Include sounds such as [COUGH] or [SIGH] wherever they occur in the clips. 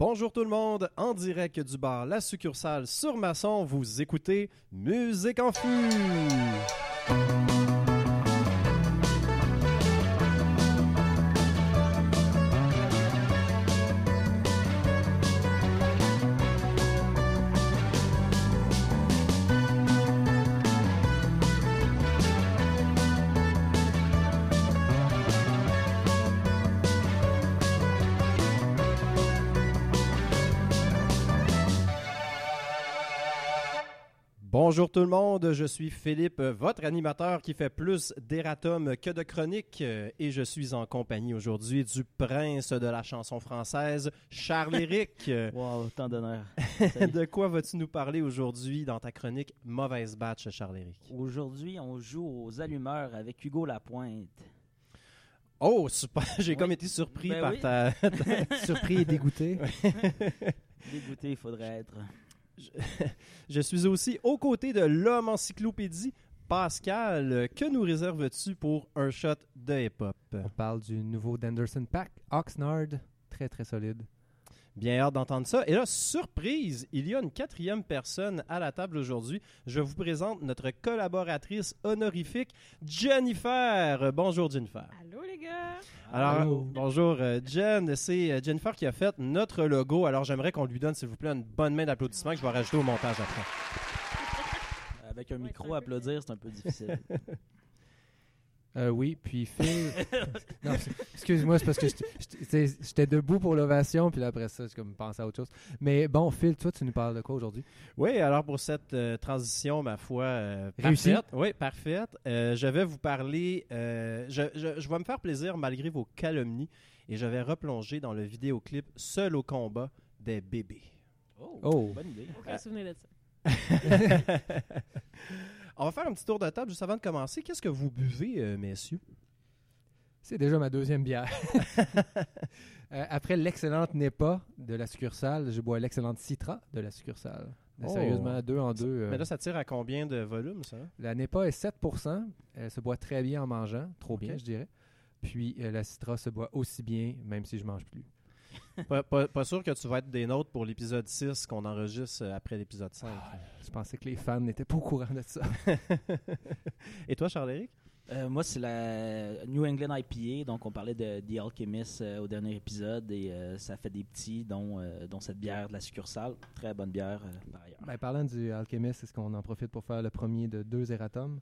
Bonjour tout le monde, en direct du bar La Succursale sur Masson, vous écoutez Musique en Fût. Bonjour tout le monde, je suis Philippe, votre animateur qui fait plus d'erratum que de chroniques euh, et je suis en compagnie aujourd'hui du prince de la chanson française, Charles-Éric. [LAUGHS] wow, tant d'honneur. [LAUGHS] de quoi vas-tu nous parler aujourd'hui dans ta chronique Mauvaise Batch, Charles-Éric? Aujourd'hui, on joue aux allumeurs avec Hugo Lapointe. Oh, super! [LAUGHS] J'ai Oui. comme été surpris Ben par oui. ta... Surpris et dégoûté. Dégoûté, il faudrait être. [LAUGHS] Je suis aussi aux côtés de l'homme encyclopédie, Pascal. Que nous réserves-tu pour un shot de hip-hop? On parle du nouveau d'Anderson Pack, Oxnard, très très solide. Bien hâte d'entendre ça. Et là, surprise, il y a une quatrième personne à la table aujourd'hui. Je vous présente notre collaboratrice honorifique, Jennifer. Bonjour, Jennifer. Allô les gars! Alors, Allô. bonjour, euh, Jen. C'est euh, Jennifer qui a fait notre logo. Alors, j'aimerais qu'on lui donne, s'il vous plaît, une bonne main d'applaudissements que je vais rajouter au montage après. Avec un Ouais, micro, c'est un peu applaudir, c'est un peu difficile. [LAUGHS] Euh, oui, puis Phil. [LAUGHS] non, c'est- excuse-moi, c'est parce que j'étais- debout pour l'ovation, puis là, après ça, j'ai comme pensé à autre chose. Mais bon, Phil, toi, tu nous parles de quoi aujourd'hui? Oui, alors pour cette euh, transition, ma foi, euh, Réussie. parfaite. Oui, parfaite. Euh, je vais vous parler. euh, je, je- je vais me faire plaisir malgré vos calomnies et je vais replonger dans le vidéoclip Seul au combat des bébés. Oh, Oh. bonne idée. Aucun souvenir de ça. [LAUGHS] [LAUGHS] On va faire un petit tour de table juste avant de commencer. Qu'est-ce que vous buvez, euh, messieurs? C'est déjà ma deuxième bière. [LAUGHS] Euh, après l'excellente NEPA de la succursale, je bois l'excellente Citra de la succursale. Oh. Sérieusement, deux en deux. euh, Mais là, ça tire à combien de volume, ça? La NEPA est 7% Elle se boit très bien en mangeant, trop bien, je dirais. Puis euh, la Citra se boit aussi bien, même si je mange plus. Pas, pas- pas sûr que tu vas être des nôtres pour l'épisode 6 qu'on enregistre après l'épisode 5. Je pensais que les fans n'étaient pas au courant de ça. [LAUGHS] Et toi, Charles-Éric? Euh, moi, c'est la New England IPA. Donc, on parlait de The Alchemist euh, au dernier épisode et euh, ça fait des petits, dont, euh, dont cette bière de la succursale. Très bonne bière, euh, par ailleurs. Ben, parlant du Alchemist, est-ce qu'on en profite pour faire le premier de deux erratums?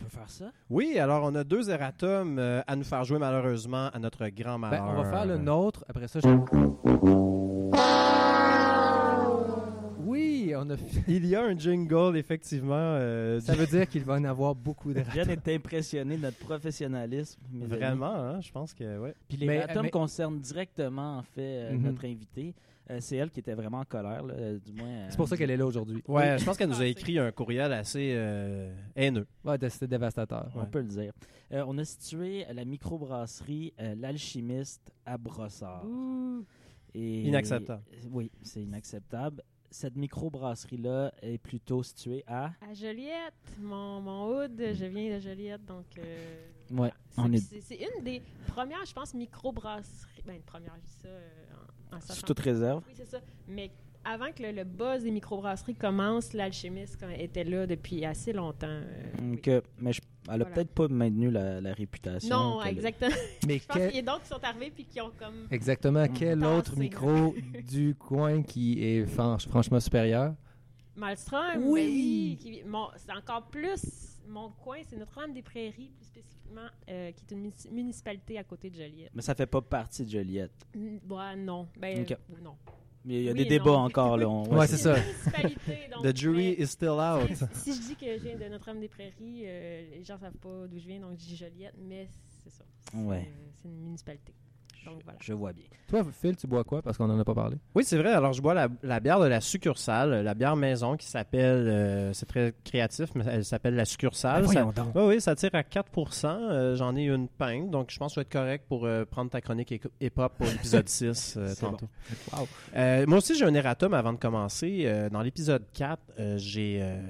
On peut faire ça? Oui, alors on a deux erratums euh, à nous faire jouer malheureusement à notre grand Ben, malheur. on va faire le nôtre. Après ça, je... Oui, on a... fait- Il y a un jingle, effectivement. euh, Ça veut dire qu'il va en avoir beaucoup d'erratums. Jeanne est impressionné de notre professionnalisme. mes amis. Vraiment, hein, je pense que ouais. Puis les Mais- atomes mais- concernent directement, en fait, euh, Mhm. notre invité. Euh, c'est elle qui était vraiment en colère, là, euh, du moins. euh, C'est pour ça qu'elle est là aujourd'hui. Ouais, je pense qu'elle nous a écrit un courriel assez euh, haineux. Ouais, c'était dévastateur. On ouais. peut le dire. Euh, on a situé la microbrasserie euh, L'Alchimiste à Brossard. Ouh! Et- Inacceptable. Oui, c'est inacceptable. Cette microbrasserie-là est plutôt située à. À Joliette, mon, mon hood, je viens de Joliette, donc... euh, Ouais, c'est- on est. c'est c'est une des premières, je pense, microbrasseries... Ben, une première, je dis ça euh, Sous sachant- toute réserve. Oui, c'est ça. Mais avant que le, le buzz des microbrasseries commence, l'alchimiste était là depuis assez longtemps. euh, oui. Mais je- elle a Voilà. peut-être pas maintenu la, la réputation. Non, exactement. [LAUGHS] Mais Je pense quel- qu'il y a d'autres qui sont arrivés puis qui ont comme... Exactement. Quel Tassé. autre micro [LAUGHS] du coin qui est franch- franchement supérieur? Malmstrom, Oui. ben oui, qui- mon- c'est encore plus mon coin, c'est Notre-Dame-des-Prairies, plus spécifiquement, euh, qui est une munici- municipalité à côté de Joliette. Mais ça fait pas partie de Joliette. Mm, ouais, non, ben Ok. euh, non. Mais il y a Oui des débats non. encore. Là. On- [LAUGHS] Ouais, c'est ça. [LAUGHS] donc, The jury mais is still out. si, si je dis que je viens de Notre-Dame-des-Prairies, euh, les gens savent pas d'où je viens, donc je dis Joliette, mais c'est ça. C'est Ouais. euh, c'est une municipalité. Donc voilà. Je vois bien. Toi, Phil, tu bois quoi? Parce qu'on en a pas parlé. Oui, c'est vrai. Alors, je bois la, la bière de la succursale, la bière maison qui s'appelle, euh, c'est très créatif, mais elle s'appelle la succursale. Ça- donc. Oui, oui, ça tire à 4% euh, J'en ai une pinte, donc je pense que ça va être correct pour euh, prendre ta chronique hip- hip-hop pour l'épisode [LAUGHS] 6 euh, C'est tantôt. Wow. Euh, moi aussi, j'ai un erratum avant de commencer. Euh, dans l'épisode 4, euh, j'ai euh,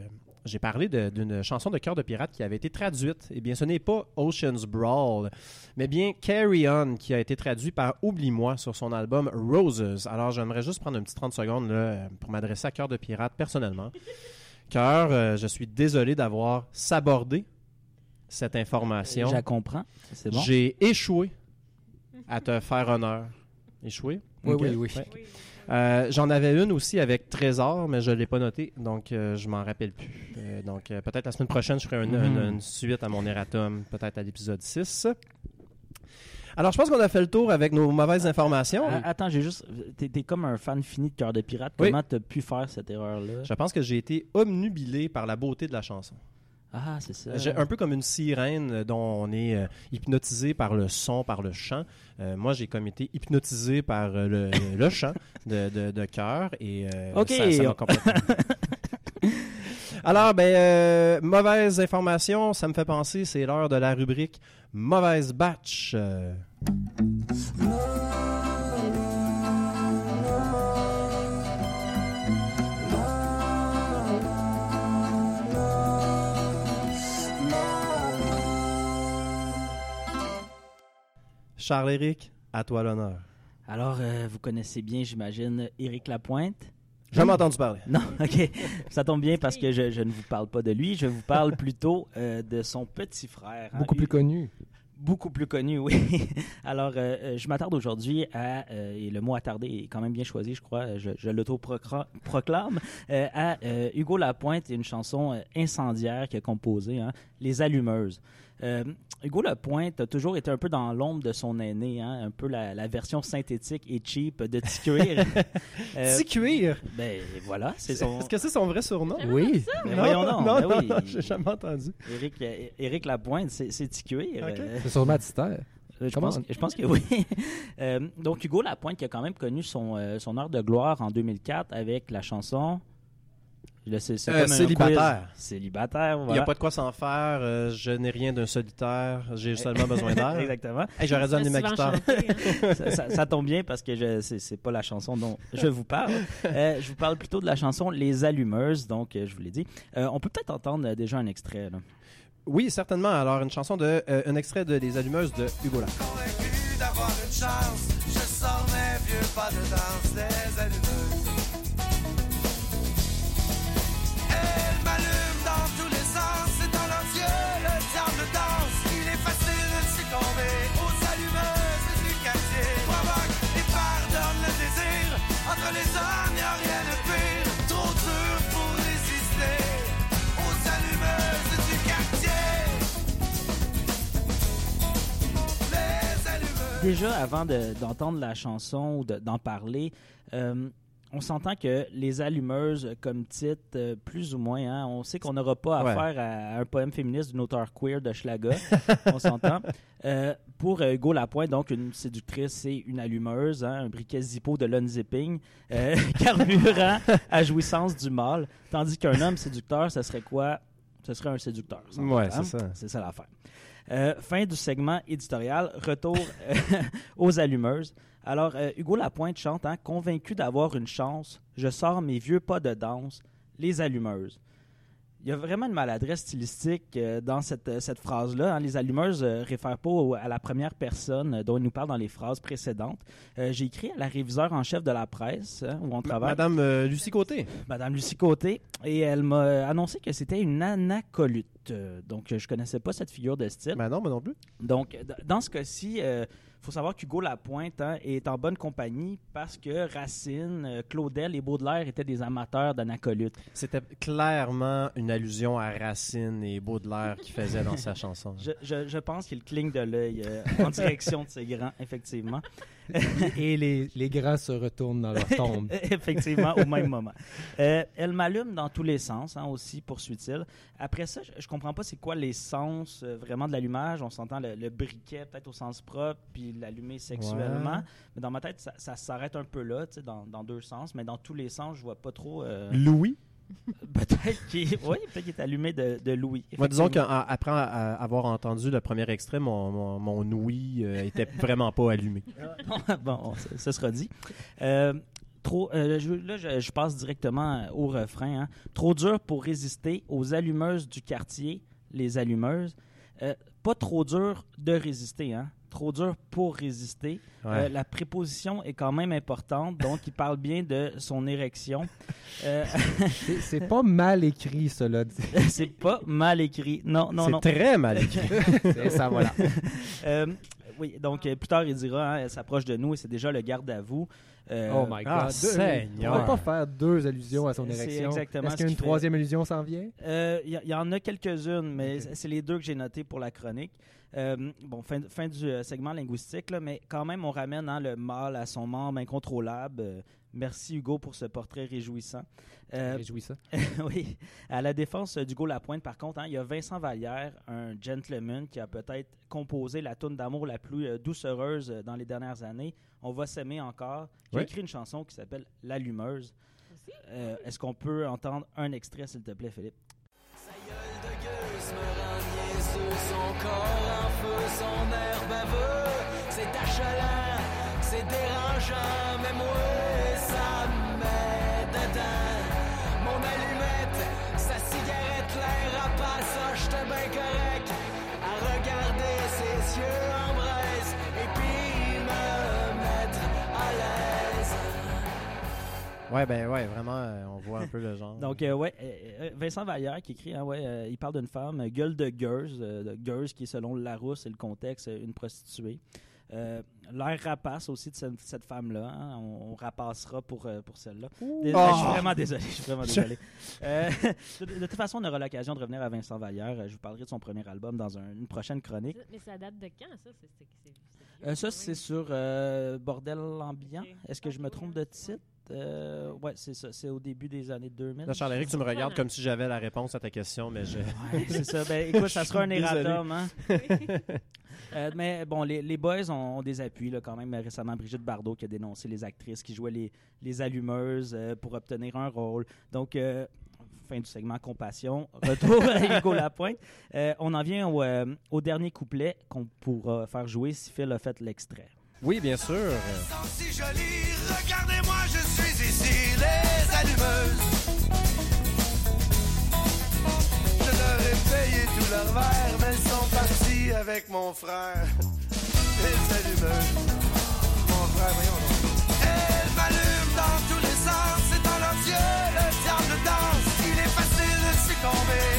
j'ai parlé d'une chanson de Cœur de Pirate qui avait été traduite. Eh bien, ce n'est pas Ocean's Brawl, mais bien Carry On, qui a été traduit par Oublie-moi sur son album Roses. Alors, j'aimerais juste prendre un petit 30 secondes là, euh, pour m'adresser à Cœur de Pirate personnellement. Cœur, euh, je suis désolé d'avoir sabordé cette information. Je la comprends. C'est bon. J'ai échoué à te faire honneur. Échoué? Oui, oui, oui. Ouais. Oui, Euh, J'en avais une aussi avec Trésor, mais je ne l'ai pas notée, donc euh, je m'en rappelle plus. Euh, donc euh, peut-être la semaine prochaine, je ferai une, une- une suite à mon erratum, peut-être à l'épisode 6. Alors, je pense qu'on a fait le tour avec nos mauvaises informations. Attends, j'ai juste. T'es t'es comme un fan fini de Cœur de Pirate. Oui. Comment t'as pu faire cette erreur-là? Je pense que j'ai été omnubilé par la beauté de la chanson. Ah, c'est ça. J'ai- Un peu comme une sirène dont on est euh, hypnotisé par le son, par le chant. Euh, moi, j'ai comme été hypnotisé par euh, le, [LAUGHS] le chant de, de, de cœur et euh, Ok. ça, ça m'a complètement... [LAUGHS] Alors, ben, euh, mauvaise information, ça me fait penser, c'est l'heure de la rubrique Mauvaise batch. Charles-Éric, à toi l'honneur. Alors, euh, vous connaissez bien, j'imagine, Éric Lapointe? Jamais entendu parler. Non, [LAUGHS] ok. Ça tombe bien parce que je, je ne vous parle pas de lui. Je vous parle plutôt euh, de son petit frère. hein. Beaucoup plus connu. Beaucoup plus connu, oui. [LAUGHS] Alors, euh, je m'attarde aujourd'hui à, euh, et le mot attardé est quand même bien choisi, je crois, je, je l'auto-proclame, euh, à euh, Hugo Lapointe et une chanson incendiaire qu'il a composée, hein, Les Allumeuses. Euh, Hugo Lapointe a toujours été un peu dans l'ombre de son aîné, hein, un peu la, la version synthétique et cheap de Ticuir. [LAUGHS] Euh, Petit cuir. ben voilà, c'est son... Est-ce que c'est son vrai surnom? Oui. Ben voyons donc, non, ben non, oui. non, j'ai jamais entendu. Éric, euh, Éric Lapointe, c'est Ticuir. Ok. euh, C'est sur Matistère. Euh, Je pense, je pense que oui. [LAUGHS] Euh, donc, Hugo Lapointe, qui a quand même connu son, euh, son heure de gloire en 2004 avec la chanson. C'est- Euh, célibataire. Célibataire, Il n'y a pas de quoi s'en faire. euh, je n'ai rien d'un solitaire. J'ai seulement besoin d'air. [LAUGHS] Exactement. Hey, J'aurais dû amener ma guitare. chanté, hein. [LAUGHS] ça, ça- ça tombe bien parce que c'est pas la chanson dont je vous parle. [LAUGHS] Euh, je vous parle plutôt de la chanson Les Allumeuses, donc euh, je vous l'ai dit. Euh, on peut peut-être entendre euh, déjà un extrait. là. Oui, certainement. Alors, une chanson de. euh, un extrait de Les Allumeuses de Hugo convaincu d'avoir une chance. Je sors mes vieux pas de danse, Déjà, avant de- d'entendre la chanson ou de- d'en parler, euh, on s'entend que les allumeuses, comme titre, euh, plus ou moins, hein, on sait qu'on n'aura pas Ouais. affaire à, à un poème féministe d'une auteure queer de Schlaga. [LAUGHS] on s'entend. Euh, pour Hugo Lapointe, donc une séductrice, c'est une allumeuse, hein, un briquet Zippo de l'unzipping, euh, [LAUGHS] carburant à jouissance du mâle. Tandis qu'un homme séducteur, ce serait quoi? Ce serait un séducteur. hein? c'est ça. C'est ça l'affaire. Euh, fin du segment éditorial. Retour euh, [LAUGHS] aux allumeuses. Alors, euh, Hugo Lapointe chante hein, Convaincu d'avoir une chance, je sors mes vieux pas de danse, les allumeuses. Il y a vraiment une maladresse stylistique euh, dans cette, euh, cette phrase-là. hein. Les allumeuses ne réfèrent pas à la première personne euh, dont il nous parle dans les phrases précédentes. Euh, J'ai écrit à la réviseure en chef de la presse, hein, où on travaille. Madame euh, Lucie Côté. Madame Lucie Côté, et elle m'a annoncé que c'était une anacolute. Euh, Donc, euh, je connaissais pas cette figure de style. Ben non, moi non plus. Donc, dans ce cas-ci, faut savoir qu'Hugo Lapointe hein, est en bonne compagnie parce que Racine, euh, Claudel et Baudelaire étaient des amateurs d'anacolute. C'était clairement une allusion à Racine et Baudelaire qui faisait dans sa [LAUGHS] chanson. Je, je- je pense qu'il cligne de l'œil euh, en direction de ces grands, effectivement. [LAUGHS] Et les, les grands se retournent dans leur tombe. [LAUGHS] Effectivement, au même moment. Euh, elle m'allume dans tous les sens, hein, aussi, poursuit-il. Après ça, je, je comprends pas c'est quoi les sens euh, vraiment de l'allumage. On s'entend le, le briquet peut-être au sens propre, puis l'allumer sexuellement. Ouais. Mais dans ma tête, ça, ça s'arrête un peu là, tu sais, dans, dans deux sens. Mais dans tous les sens, je vois pas trop. euh, Louis? [LAUGHS] peut-être qu'il oui, peut-être qu'il est allumé de, de Louis. Moi, disons qu'après avoir entendu le premier extrait, mon, mon, mon ouïe euh, était [LAUGHS] vraiment pas allumé. bon, [LAUGHS] ce, sera dit. Euh, trop, euh, je- là, je, je passe directement au refrain. hein. Trop dur pour résister aux allumeuses du quartier, les allumeuses. Pas trop dur de résister, hein. Trop dur pour résister. Euh, la préposition est quand même importante, donc il parle bien de son érection. Euh, C'est- C'est pas mal écrit, cela dit. [LAUGHS] c'est pas mal écrit. Non, non, c'est non. très mal écrit. [LAUGHS] C'est ça, voilà. Euh, oui, donc euh, plus tard, il dira, hein, elle s'approche de nous et c'est déjà le garde à vous. Oh my ah, God. Deux- Seigneur. On va pas faire deux allusions à son C'est- c'est érection. exactement Est-ce qu'une troisième allusion s'en vient? Il y, y en a quelques-unes, mais c'est- c'est les deux que j'ai notées pour la chronique. Euh, bon, fin, fin du euh, segment linguistique, là, mais quand même, on ramène hein, le mâle à son membre incontrôlable. Euh, merci Hugo pour ce portrait réjouissant. Euh, Réjouis ça. [LAUGHS] oui, à la défense d'Hugo Lapointe, par contre, hein, il y a Vincent Vallière, un gentleman qui a peut-être composé la toune d'amour la plus euh, doucereuse dans les dernières années. On va s'aimer encore. Qui a Oui. écrit une chanson qui s'appelle L'allumeuse. Euh, Est-ce qu'on peut entendre un extrait, s'il te plaît, Philippe? Niaiseux, son corps en feu, son air baveux. C'est achalant, c'est dérangeant, mais moi, Ouais, ben ouais, vraiment, euh, on voit un peu le genre. [LAUGHS] Donc, euh, ouais, euh, euh, Vincent Vallière qui écrit, hein, ouais, euh, il parle d'une femme, euh, gueule de gueuse, euh, de gueuse qui est selon Larousse et le contexte, euh, une prostituée. Euh, L'air rapace aussi de cette, cette femme-là. hein, on, on rapassera pour, euh, pour celle-là. Dés- Oh! Je suis vraiment désolé. Je suis vraiment [LAUGHS] désolé. Euh, de, de toute façon, on aura l'occasion de revenir à Vincent Vallière. Euh, Je vous parlerai de son premier album dans un- une prochaine chronique. Mais ça date de quand, ça? C'est- c'est- c'est- c'est Euh, vieux, ça, c'est sur euh, Bordel ambiant. Est-ce que je me trompe de titre? Euh, ouais, c'est ça. C'est au début des années 2000. Là, Charles-Éric, tu me regardes comme si j'avais la réponse à ta question, mais je... Ouais, c'est ça. Ben, écoute, ça sera un erratum. Hein? [LAUGHS] Euh, mais bon, les, les boys ont, ont des appuis là, quand même. Récemment, Brigitte Bardot qui a dénoncé les actrices qui jouaient les, les allumeuses euh, pour obtenir un rôle. Donc, euh, fin du segment Compassion. Retour à [LAUGHS] Hugo Lapointe. Euh, on en vient au, euh, au dernier couplet qu'on pourra faire jouer si Phil a fait l'extrait. Oui, bien sûr. si jolies. Regardez-moi, je suis ici, les allumeuses. Je leur ai payé tous leurs verres, mais elles sont parties avec mon frère. Les allumeuses. Mon frère, voyons donc. Elles m'allument dans tous les sens, c'est dans leurs yeux le diable danse. Il est facile de succomber aux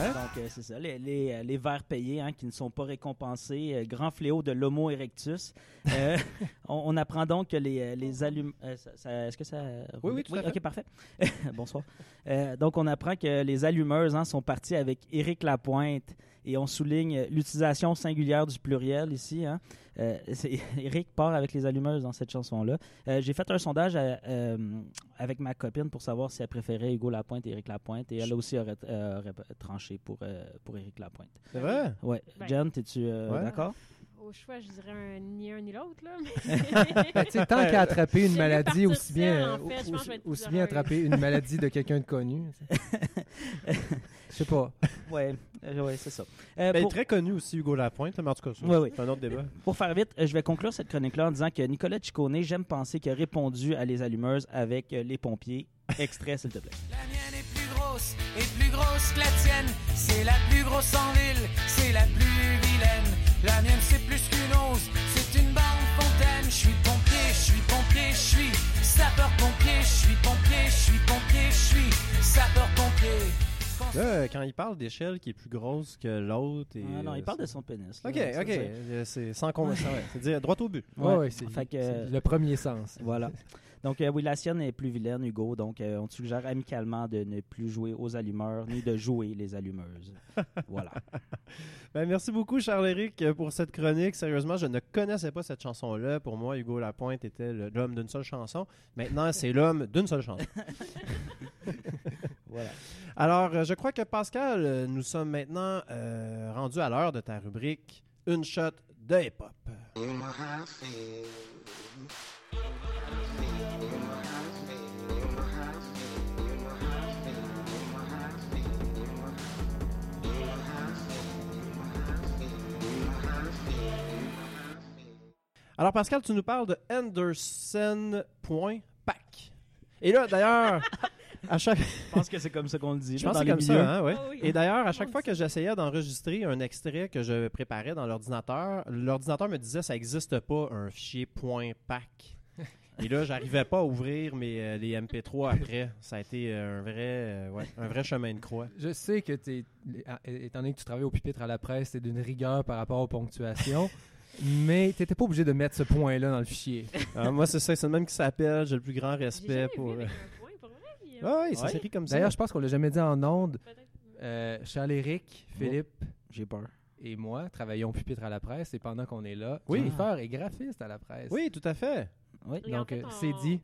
Ouais. Donc, euh, c'est ça, les, les, euh, les verres payés hein, qui ne sont pas récompensés. euh, grand fléau de l'Homo erectus. [LAUGHS] On, on apprend donc que les, les allumes. Est-ce que ça. Oui, oui, tout à fait. Ok, parfait. [LAUGHS] Bonsoir. Donc, on apprend que les allumeuses hein, sont parties avec Éric Lapointe et on souligne l'utilisation singulière du pluriel ici. Hein. Euh, Éric [LAUGHS] part avec les allumeuses dans cette chanson-là. Euh, J'ai fait un sondage à- euh, avec ma copine pour savoir si elle préférait Hugo Lapointe et Éric Lapointe et elle aussi aurait, euh, aurait tranché pour, euh, pour Éric Lapointe. C'est vrai? Ouais. Ben. Jen, es-tu euh, Ouais. d'accord? Au choix, je dirais un- ni un ni l'autre, là. [LAUGHS] Ben, tant qu'à attraper une maladie, aussi bien, en fait. Aussi bien attraper une maladie de quelqu'un de connu. [LAUGHS] Je sais pas. [LAUGHS] Ouais, euh, ouais c'est ça. Euh, Ben, pour- très connu aussi, Hugo Lapointe, mais en tout cas, Ouais, ouais. c'est un autre débat. Pour faire vite, euh, je vais conclure cette chronique-là en disant que Nicolas Ciccone, j'aime penser qu'il a répondu à les allumeuses avec euh, les pompiers. Extrait, s'il te plaît. [LAUGHS] La mienne est plus grosse et plus grosse que la tienne. C'est la plus grosse en ville, c'est la plus vilaine. La mienne c'est plus qu'une ose, c'est une bande fontaine. Je suis pompier, je suis pompier, je suis sapeur pompier, je suis pompier, je suis pompier, je suis sapeur pompier. Là, quand il parle d'échelle qui est plus grosse que l'autre. et, Ah non, il euh, parle de son pénis. là. Ok, Ça, ok. c'est- sans convention. ouais. C'est dire droit au but. Ouais. C'est euh, le premier sens. [LAUGHS] Voilà. Donc, euh, oui, la sienne est plus vilaine, Hugo. Donc, euh, on te suggère amicalement de ne plus jouer aux allumeurs ni de jouer les allumeuses. [LAUGHS] voilà. Ben, merci beaucoup, Charles-Éric, pour cette chronique. Sérieusement, je ne connaissais pas cette chanson-là. Pour moi, Hugo Lapointe était l'homme d'une seule chanson. Maintenant, c'est l'homme d'une seule chanson. [LAUGHS] Voilà. Alors, euh, je crois que Pascal, euh, nous sommes maintenant euh, rendus à l'heure de ta rubrique Une shot de hip-hop. Alors, Pascal, tu nous parles de Anderson.pack. Et là, d'ailleurs, [LAUGHS] à chaque... Je pense que c'est comme ça qu'on le dit. Je pense que dans c'est comme milieux. ça, hein, ouais. Ah oui. Et d'ailleurs, à chaque On fois dit que j'essayais d'enregistrer un extrait que je préparais dans l'ordinateur, l'ordinateur me disait ça n'existe pas un fichier .pack. Et là, j'arrivais pas à ouvrir mes, euh, les MP3 après. Ça a été euh, un vrai, euh, ouais, un vrai chemin de croix. Je sais que, t'es- ah, étant donné que tu travailles au pupitre à la presse, c'est d'une rigueur par rapport aux ponctuations, [LAUGHS] mais tu n'étais pas obligé de mettre ce point-là dans le fichier. Ah, moi, c'est ça, c'est le même qui s'appelle. J'ai le plus grand respect pour. A- Ah oui, ça Ouais. s'écrit comme ça. D'ailleurs, je pense qu'on l'a jamais dit en ondes. Euh, Charles-Éric, Philippe J'ai peur. et moi travaillons au pupitre à la presse et pendant qu'on est là, Oui. Jennifer est graphiste à la presse. Oui, tout à fait. Oui. Et en Donc, fait, euh, on- c'est dit.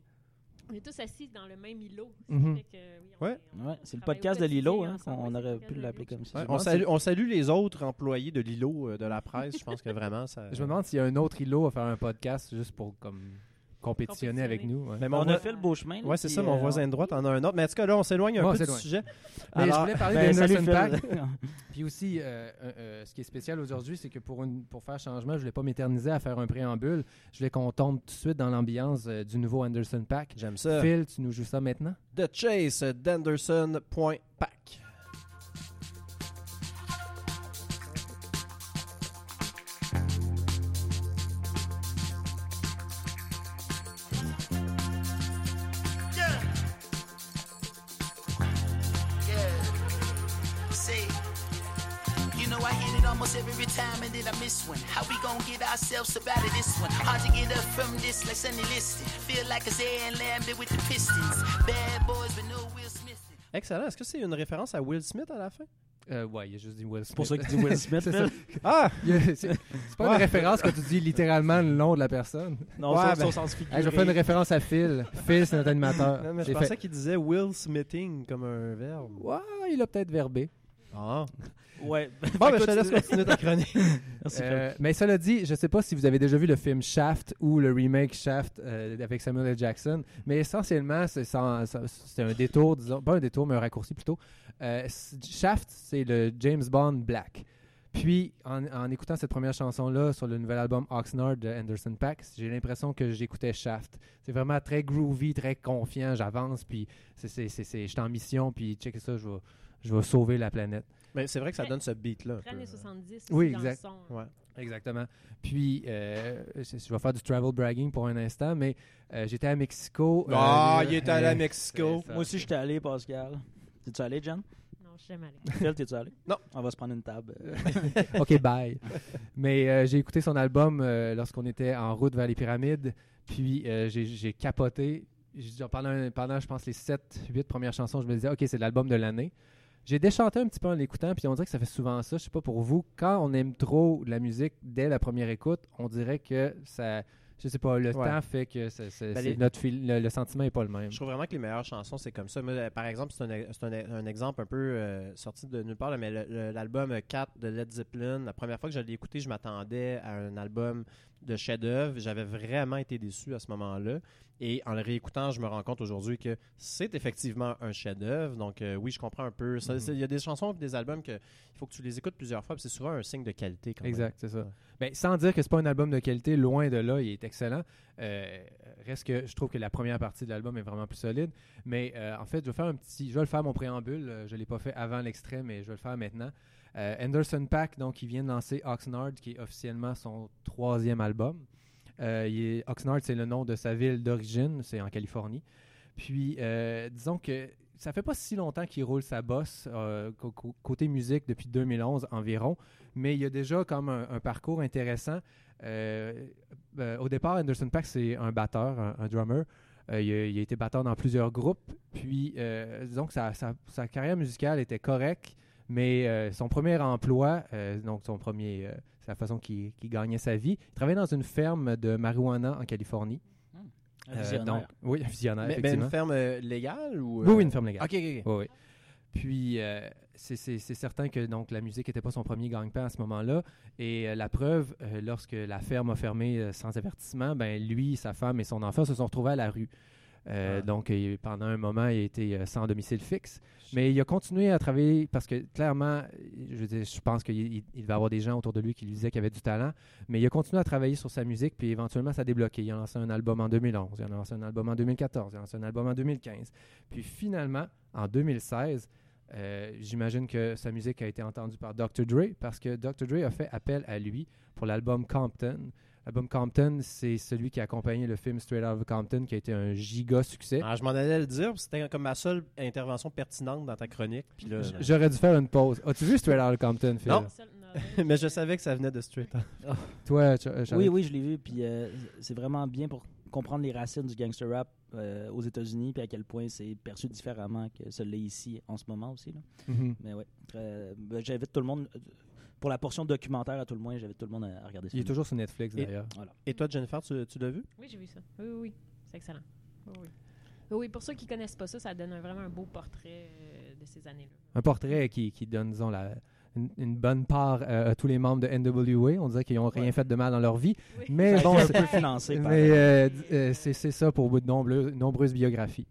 On est tous assis dans le même îlot. Mhm. oui, Ouais. c'est le podcast de Lilo. quotidien Hein, on aurait pu l'appeler comme ça. Ouais, on, salue, on salue les autres employés de l'îlot euh, de la presse. Je pense que vraiment, ça. [LAUGHS] Je me demande s'il y a un autre îlot à faire un podcast juste pour comme compétitionner avec nous. ouais. Mais On a fait le beau chemin. là, Ouais, c'est ça, mon euh, voisin de droite en a un autre. Mais en tout cas, là, on s'éloigne un Ouais, peu du sujet. Mais Alors, je voulais parler Ben, salut, d'Anderson Pack. [LAUGHS] Puis aussi, euh, euh, ce qui est spécial aujourd'hui, c'est que pour, une, pour faire changement, je voulais pas m'éterniser à faire un préambule. Je voulais qu'on tombe tout de suite dans l'ambiance euh, du nouveau Anderson Pack. J'aime ça. Phil, tu nous joues ça maintenant? The Chase d'Anderson.pack. miss one. How we gonna get ourselves up out of this one? Hard to get up from this like Sunny Liston. Feel like a and Lambert with the Pistons. Bad boys but no Will Smith. Excellent. Est-ce que c'est une référence à Will Smith à la fin? Euh, ouais, il a juste dit Will Smith. C'est pour ça qu'il dit Will [LAUGHS] Smith. C'est. Ah! [LAUGHS] C'est pas Ouais. une référence quand tu dis littéralement le nom de la personne. Non, Ouais, ben- c'est au sens figuré. Je vais faire une référence à Phil. Phil, c'est notre animateur. Non, mais je J'ai pensais fait- qu'il disait Will Smithing comme un verbe. Ouais, il a peut-être verbé. Ah. Ouais. Bon, [LAUGHS] ben, je te laisse continuer ta [LAUGHS] chronique. Merci. Euh, mais cela dit, je sais pas si vous avez déjà vu le film Shaft ou le remake Shaft euh, avec Samuel L. Jackson, mais essentiellement, c'est un détour, disons, pas un détour, mais un raccourci plutôt. Euh, Shaft, c'est le James Bond Black. Puis, en, en écoutant cette première chanson-là sur le nouvel album Oxnard de Anderson Paak, j'ai l'impression que j'écoutais Shaft. C'est vraiment très groovy, très confiant. J'avance, puis je suis en mission, puis check ça, je vais, je vais sauver la planète. Mais c'est vrai que ça donne ce beat-là. années 70 Oui, aussi dans le exact. son. Ouais. Exactement. Puis, euh, je je vais faire du travel bragging pour un instant, mais euh, j'étais à Mexico. euh, Ah, euh, il est allé à Mexico. Moi aussi, j'étais allé, Pascal. T'es-tu allé, Jen? Non, je suis jamais allée. Phil, t'es-tu allé? Non. On va se prendre une table. [LAUGHS] OK, bye. Mais euh, j'ai écouté son album euh, lorsqu'on était en route vers les pyramides, puis euh, j'ai- capoté. J'ai- Pendant, pendant, je pense, les 7, 8 premières chansons, je me disais, OK, c'est l'album de l'année. J'ai déchanté un petit peu en l'écoutant, puis on dirait que ça fait souvent ça. Je sais pas pour vous, quand on aime trop la musique dès la première écoute, on dirait que ça. Je sais pas, le Ouais. temps fait que c'est- c'est- Ben, les- notre fil- le, le sentiment est pas le même. Je trouve vraiment que les meilleures chansons, c'est comme ça. Moi, euh, par exemple, c'est un, c'est un- un exemple un peu euh, sorti de nulle part, là, mais l'album 4 de Led Zeppelin, la première fois que je l'ai écouté, je m'attendais à un album de chef-d'œuvre. J'avais vraiment été déçu à ce moment-là. Et en le réécoutant, je me rends compte aujourd'hui que c'est effectivement un chef-d'œuvre. Donc, euh, oui, je comprends un peu. Mhm. c'est- Il y a des chansons et des albums que il faut que tu les écoutes plusieurs fois. C'est souvent un signe de qualité. Quand. Exact, c'est ça. Ouais. Ben, sans dire que c'est pas un album de qualité, loin de là, il est excellent. Euh, reste que je trouve que la première partie de l'album est vraiment plus solide. Mais euh, en fait, je vais faire un petit, je vais le faire mon préambule. Je l'ai pas fait avant l'extrait, mais je vais le faire maintenant. Anderson Pack, donc, il vient de lancer Oxnard, qui est officiellement son troisième album. Euh, Oxnard, c'est le nom de sa ville d'origine, c'est en Californie. Puis, euh, disons que ça fait pas si longtemps qu'il roule sa bosse euh, côté musique depuis 2011 environ, mais il y a déjà comme un, parcours intéressant. Au départ, Anderson Paak, c'est un batteur, un, drummer. Il, a, été batteur dans plusieurs groupes. Puis, disons que sa, carrière musicale était correcte, mais son premier emploi, donc son premier, c'est la façon qu'il qu'il gagnait sa vie. Il travaillait dans une ferme de marijuana en Californie. Un Euh, visionnaire. donc, oui, un visionnaire, Mais, une ferme euh, légale ou. Oui, euh, oui, une ferme légale. Ok, ok, ok. Oui, oui. Puis, euh, c'est- certain que donc, la musique n'était pas son premier gagne-pain à ce moment-là. Et euh, la preuve, euh, lorsque la ferme a fermé euh, sans avertissement, ben, lui, sa femme et son enfant se sont retrouvés à la rue. Euh, Ah. Donc, il- pendant un moment, il a été euh, sans domicile fixe. Mais il a continué à travailler parce que clairement, je, dire, je pense qu'il il- devait avoir des gens autour de lui qui lui disaient qu'il avait du talent. Mais il a continué à travailler sur sa musique, puis éventuellement, ça a débloqué. Il a lancé un album en 2011, il a lancé un album en 2014, il a lancé un album en 2015. Puis finalement, en 2016, euh, j'imagine que sa musique a été entendue par Dr. Dre parce que Dr. Dre a fait appel à lui pour l'album Compton. L'album Compton, c'est celui qui a accompagné le film Straight Outta Compton, qui a été un giga succès. Ah, je m'en allais le dire, c'était comme ma seule intervention pertinente dans ta chronique. Puis là, J- J'aurais dû faire une pause. As-tu vu Straight Outta Compton, Phil? Non. [LAUGHS] [LAUGHS] Mais je savais que ça venait de Street. [LAUGHS] Toi, tu- euh, Charles? Oui, oui, je l'ai vu. Puis euh, c'est vraiment bien pour comprendre les racines du gangster rap euh, aux États-Unis, puis à quel point c'est perçu différemment que ce l'est ici en ce moment aussi. là. Mhm. Mais ouais, très- ben, j'invite tout le monde, euh, pour la portion documentaire à tout le moins, j'invite tout le monde à, regarder ça. Il est toujours sur Netflix, Et- d'ailleurs. Voilà. Et toi, Jennifer, tu, tu l'as vu? Oui, j'ai vu ça. Oui, oui, oui. C'est excellent. Oui, oui. Oui, oui, pour ceux qui connaissent pas ça, ça donne un- vraiment un beau portrait euh, de ces années-là. Un portrait qui, qui donne, disons, la, une, une bonne part euh, à tous les membres de NWA. On dirait qu'ils n'ont rien Ouais. fait de mal dans leur vie. Oui. Mais Ça bon, c'est- un peu financé [LAUGHS] par... Mais euh, euh, c'est c'est ça pour de nombreux- nombreuses biographies.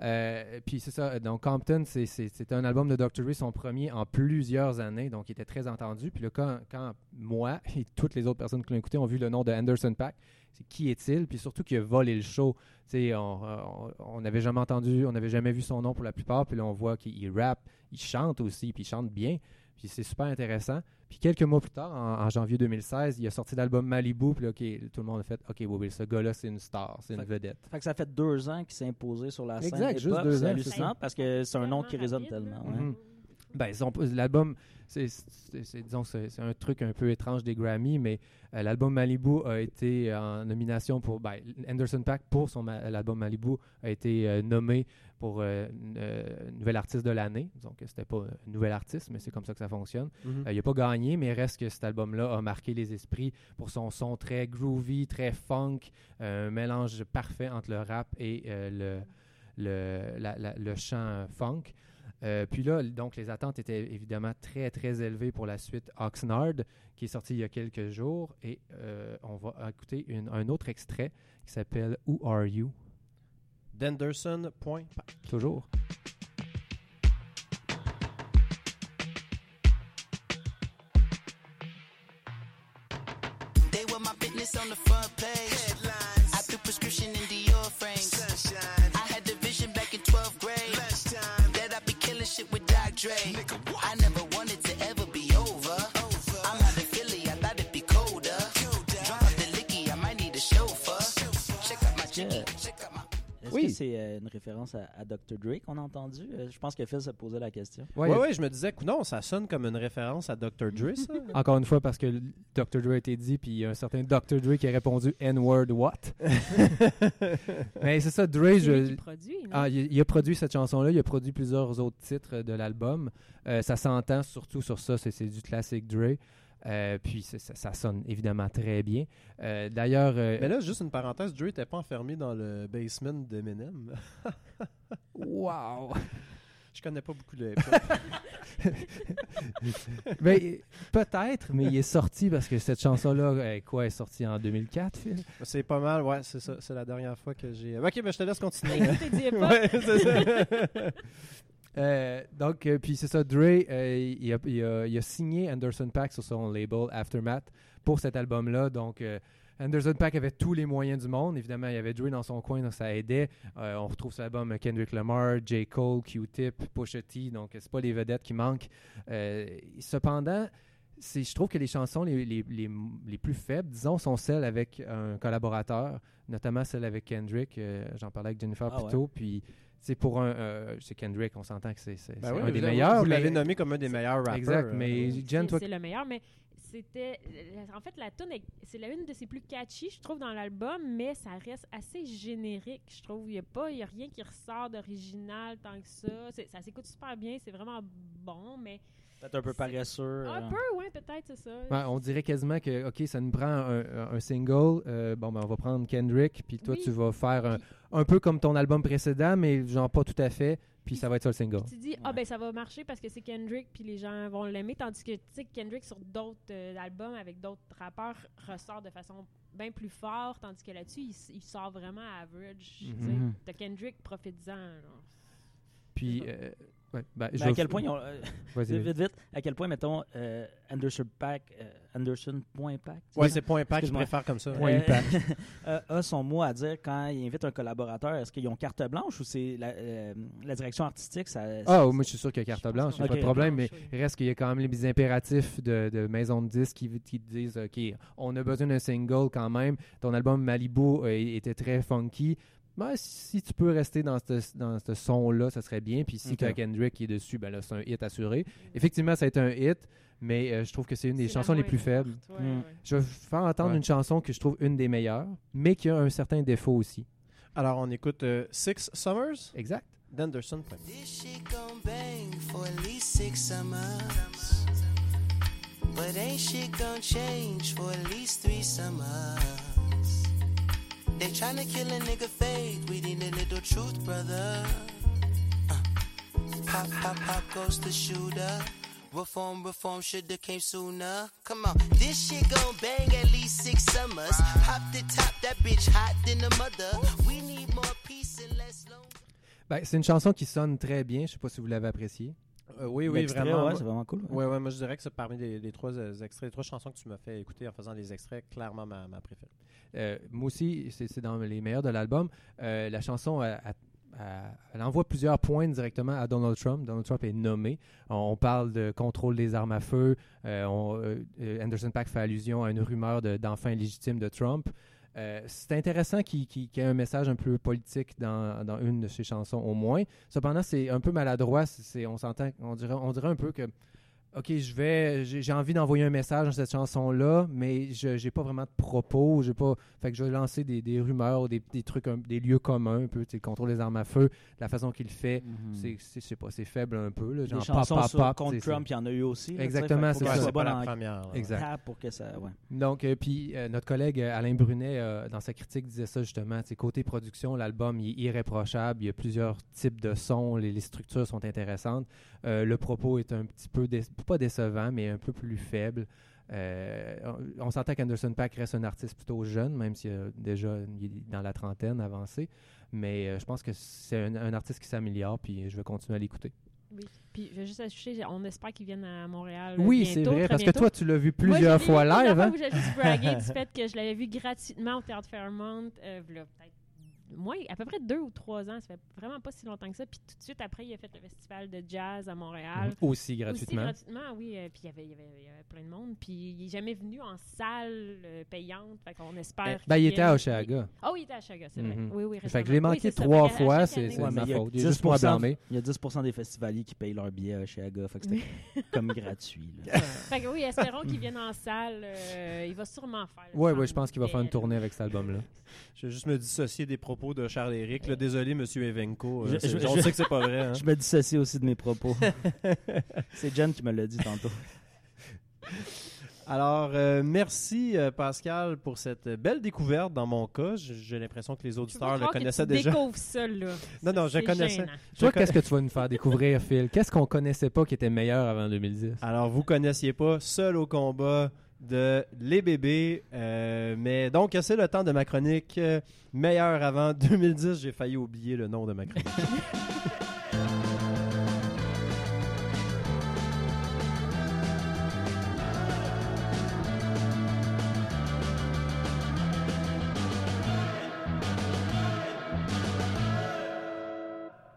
Euh, puis c'est ça, donc Compton, c'est- un album de Dr. Dre, son premier en plusieurs années, donc il était très entendu. Puis là, quand, quand moi [LAUGHS] et toutes les autres personnes qui l'ont écouté ont vu le nom de Anderson Pack, c'est qui est-il? Puis surtout qu'il a volé le show. Tu sais, on n'avait jamais entendu, on n'avait jamais vu son nom pour la plupart, puis là on voit qu'il il rappe, il chante aussi, puis il chante bien. Puis c'est super intéressant. Puis quelques mois plus tard, en, en janvier 2016, il a sorti l'album Malibu. Puis là, ok, tout le monde a fait OK, oui, oui, ce gars-là, c'est une star, c'est une vedette. Fait que ça fait deux ans qu'il s'est imposé sur la scène. Exact, juste deux ans, hallucinant c'est ça. parce que c'est un nom qui résonne tellement. Mhm. Ben, l'album, c'est, disons, c'est, c'est un truc un peu étrange des Grammy, mais euh, l'album Malibu a été en nomination pour. Ben, Anderson Paak, pour son ma- l'album Malibu, a été euh, nommé pour euh, euh, Nouvel Artiste de l'année. Donc, c'était pas un nouvel artiste, mais c'est comme ça que ça fonctionne. Mhm. Euh, il n'a pas gagné, mais reste que cet album-là a marqué les esprits pour son son très groovy, très funk, euh, un mélange parfait entre le rap et euh, le, le, la- la- le chant funk. Puis là, donc, les attentes étaient évidemment très, très élevées pour la suite Oxnard, qui est sortie il y a quelques jours. Et on va écouter une- un autre extrait qui s'appelle Who Are You? Denderson. Point. Toujours. They were my business on the front page. Headlines. I threw prescription in Dior frames. Sunshine. I had the vision back in 12th grade. Lunchtime. That I'd be killing shit with Dr. Dre. I c'est euh, une référence à, à Dr. Dre qu'on a entendu? Euh, je pense que Phil se posait la question. Ouais, Oui, y a- oui, je me disais que non, ça sonne comme une référence à Dr. [LAUGHS] Dre, ça. Encore une fois, parce que Dr. Dre a été dit, puis il y a un certain Dr. Dre qui a répondu N-word what? [LAUGHS] Mais c'est ça, Dre, je, produit? Ah, il, il a produit cette chanson-là, il a produit plusieurs autres titres de l'album. Euh, ça s'entend surtout sur ça, c'est c'est du classique Dre. Euh, puis ça, ça sonne évidemment très bien. Euh, D'ailleurs, euh, Mais là, juste une parenthèse, Dre n'était pas enfermé dans le basement d'Eminem. wow! [LAUGHS] Je connais pas beaucoup le [LAUGHS] Ben, peut-être, mais il est sorti parce que cette chanson-là, quoi, est sortie en 2004, Phil? C'est pas mal, ouais, c'est ça. C'est la dernière fois que j'ai. Ok, ben je te laisse continuer. [LAUGHS] Ouais, c'est ça. Euh, donc, euh, puis c'est ça, Dre, euh, il, a, il a- il a signé Anderson Paak sur son label Aftermath pour cet album-là. Donc, Anderson Paak avait tous les moyens du monde. Évidemment, il y avait Dre dans son coin, donc ça aidait. On retrouve sur l'album Kendrick Lamar, J. Cole, Q-Tip, Pusha T. Donc, c'est pas les vedettes qui manquent. Cependant, je trouve que les chansons les, les, les, les plus faibles, disons, sont celles avec un collaborateur, notamment celle avec Kendrick. J'en parlais avec Jennifer Ah ouais. plus tôt. Puis, c'est pour un. euh, c'est Kendrick, on s'entend que c'est, c'est- Ben c'est oui, un des vous- meilleurs. Vous mais- l'avez nommé comme un des meilleurs rappeurs. Exact, euh, mais. Jen, C'est- toi. C'est le meilleur, mais c'était. En fait, la tune, c'est la une de ses plus catchy, je trouve, dans l'album, mais ça reste assez générique, je trouve. Il n'y a, pas- il y a rien qui ressort d'original tant que ça. C'est- Ça s'écoute super bien, c'est vraiment bon, mais. Peut-être un peu C'est- paresseux. Un euh. peu, ouais, peut-être, c'est ça. Ouais, on dirait quasiment que, OK, ça nous prend un, un single. euh, bon, ben, on va prendre Kendrick, puis toi, Oui. tu vas faire un, un peu comme ton album précédent, mais genre pas tout à fait, puis ça va être ça le single. Tu dis, ah ben ça va marcher parce que c'est Kendrick, puis les gens vont l'aimer, tandis que tu sais, Kendrick sur d'autres euh, albums avec d'autres rappeurs ressort de façon bien plus fort, tandis que là-dessus, il, sort vraiment à average. tu sais. Mhm. T'as Kendrick, profite-en. là. Puis, euh, ouais, ben, je à quel point ils ont. [LAUGHS] [LAUGHS] vite, vite, à quel point, mettons, euh, Anderson Pack, euh, Anderson point Pack, Ouais, ça? c'est point impact, je préfère comme ça. Point Euh, impact. [LAUGHS] euh, a son mot à dire quand il invite un collaborateur. Est-ce qu'ils ont carte blanche ou c'est la, euh, la direction artistique? Ça, Ah, moi, je suis sûr qu'il y a carte blanche, il n'y a qu'on pas de problème, mais reste qu'il y a quand même les impératifs de, de maison de disques qui, qui disent OK, on a besoin d'un single quand même. Ton album Malibu euh, était très funky. Ben, si tu peux rester dans ce dans ce son-là, ça serait bien. Puis si Ok. tu as Kendrick qui est dessus, ben là, c'est un hit assuré. Effectivement, ça a été un hit, mais euh, je trouve que c'est une des chansons les plus faibles. ouais, Mm. ouais. Je vais faire entendre Ouais. une chanson que je trouve une des meilleures, mais qui a un certain défaut aussi. Alors, on écoute euh, Six Summers? Exact. d'Anderson. Paak. This shit gon' bang for at least six summers. But ain't shit gon' change for at least three summers. They tryna kill a nigga faith, we need a little truth, brother. Uh, pop, pop, pop goes the shooter. Reform, reform shoulda came sooner. Come on, this shit gon' bang at least six summers. Pop the top, that bitch hot than a mother. We need more peace and less loan. Ben, c'est une chanson qui sonne très bien. Je sais pas si vous l'avez appréciée. Euh, oui, oui, vraiment. ouais, moi- c'est vraiment cool. Ouais, ouais, moi je dirais que c'est parmi les, les trois euh, extraits, les trois chansons que tu m'as fait écouter en faisant les extraits, clairement ma, ma préférée. Euh, moi aussi, c'est dans les meilleurs de l'album. Euh, la chanson, elle, envoie plusieurs points directement à Donald Trump. Donald Trump est nommé. On, parle de contrôle des armes à feu. Euh, on- Anderson Paak fait allusion à une rumeur de- d'enfant illégitime de Trump. C'est intéressant qu'il y ait un message un peu politique dans, une de ses chansons au moins. Cependant, c'est un peu maladroit. On dirait un peu que OK, je vais, j'ai envie d'envoyer un message dans cette chanson-là, mais je j'ai pas vraiment de propos, j'ai pas, fait que je vais lancer des, des rumeurs, des, des trucs, un- des lieux communs, un peu, tu sais, le contrôle des armes à feu, la façon qu'il fait, Mhm. c'est, pas, c'est faible un peu, là, Des genre chansons pop, pop, sur- pop, contre Trump, il y en a eu aussi. là, Exactement, c'est ça. pas bon la en première. là. Exact. tap pour que ça. Ouais. Donc, euh, puis euh, notre collègue euh, Alain Brunet, euh, dans sa critique, disait ça justement. c'est Côté production, l'album il est irréprochable. Il y a plusieurs types de sons. Les, les structures sont intéressantes. Euh, le propos est un petit peu, pas décevant, mais un peu plus faible. Euh, on on s'entend qu'Anderson Pack reste un artiste plutôt jeune, même s'il a déjà il est dans la trentaine avancée. Mais euh, je pense que c'est un, un artiste qui s'améliore, puis je vais continuer à l'écouter. Oui. Puis, je vais juste ajouter, on espère qu'ils viennent à Montréal. Oui, c'est vrai, parce que toi, tu l'as vu Moi, plusieurs l'ai fois live. Hein? J'ai juste bragué [LAUGHS] du fait que je l'avais vu gratuitement au Théâtre Fairmont, euh, peut-être moins, à peu près deux ou trois ans. Ça fait vraiment pas si longtemps que ça. Puis tout de suite après, il a fait le festival de jazz à Montréal. Mhm. Aussi gratuitement. Aussi gratuitement, oui. euh, puis il y avait- il y avait il y avait plein de monde. Puis il est jamais venu en salle euh, payante. Fait qu'on espère. Euh, qu'il ben, il était à. Oshaga. Ah oui, il était à Oshaga, c'est vrai. Mhm. Oui, oui, Fait que je l'ai manqué Oui, ça. trois à fois, c'est- Ouais, ma il y a faute. Juste moi 10%, blâmé. Il y a 10% des festivaliers qui payent leur billet chez Aga. Fait que c'était [LAUGHS] comme gratuit. là. Fait que oui, espérons qu'il vienne en salle. euh, il va sûrement faire. semble. ouais, je pense qu'il va faire une tournée avec cet album-là. Je vais juste me dissocier des propos de Charles-Éric. Désolé, monsieur Evenko. euh, Je- je- on je- sait que c'est pas vrai. hein. [LAUGHS] Je me dissocie aussi de mes propos. [LAUGHS] C'est Jen qui me l'a dit tantôt. Alors, euh, merci euh, Pascal pour cette belle découverte dans mon cas. J'ai l'impression que les auditeurs le croire que connaissaient tu déjà. découvres ça, là. [LAUGHS] Non, non, je connaissais. Toi, con- qu'est-ce que tu vas nous faire découvrir, Phil? Qu'est-ce qu'on connaissait pas qui était meilleur avant 2010? Alors, vous connaissiez pas Seul au combat de Les Bébés. euh, mais donc, c'est le temps de ma chronique. euh, meilleur avant 2010. J'ai failli oublier le nom de ma chronique. [LAUGHS]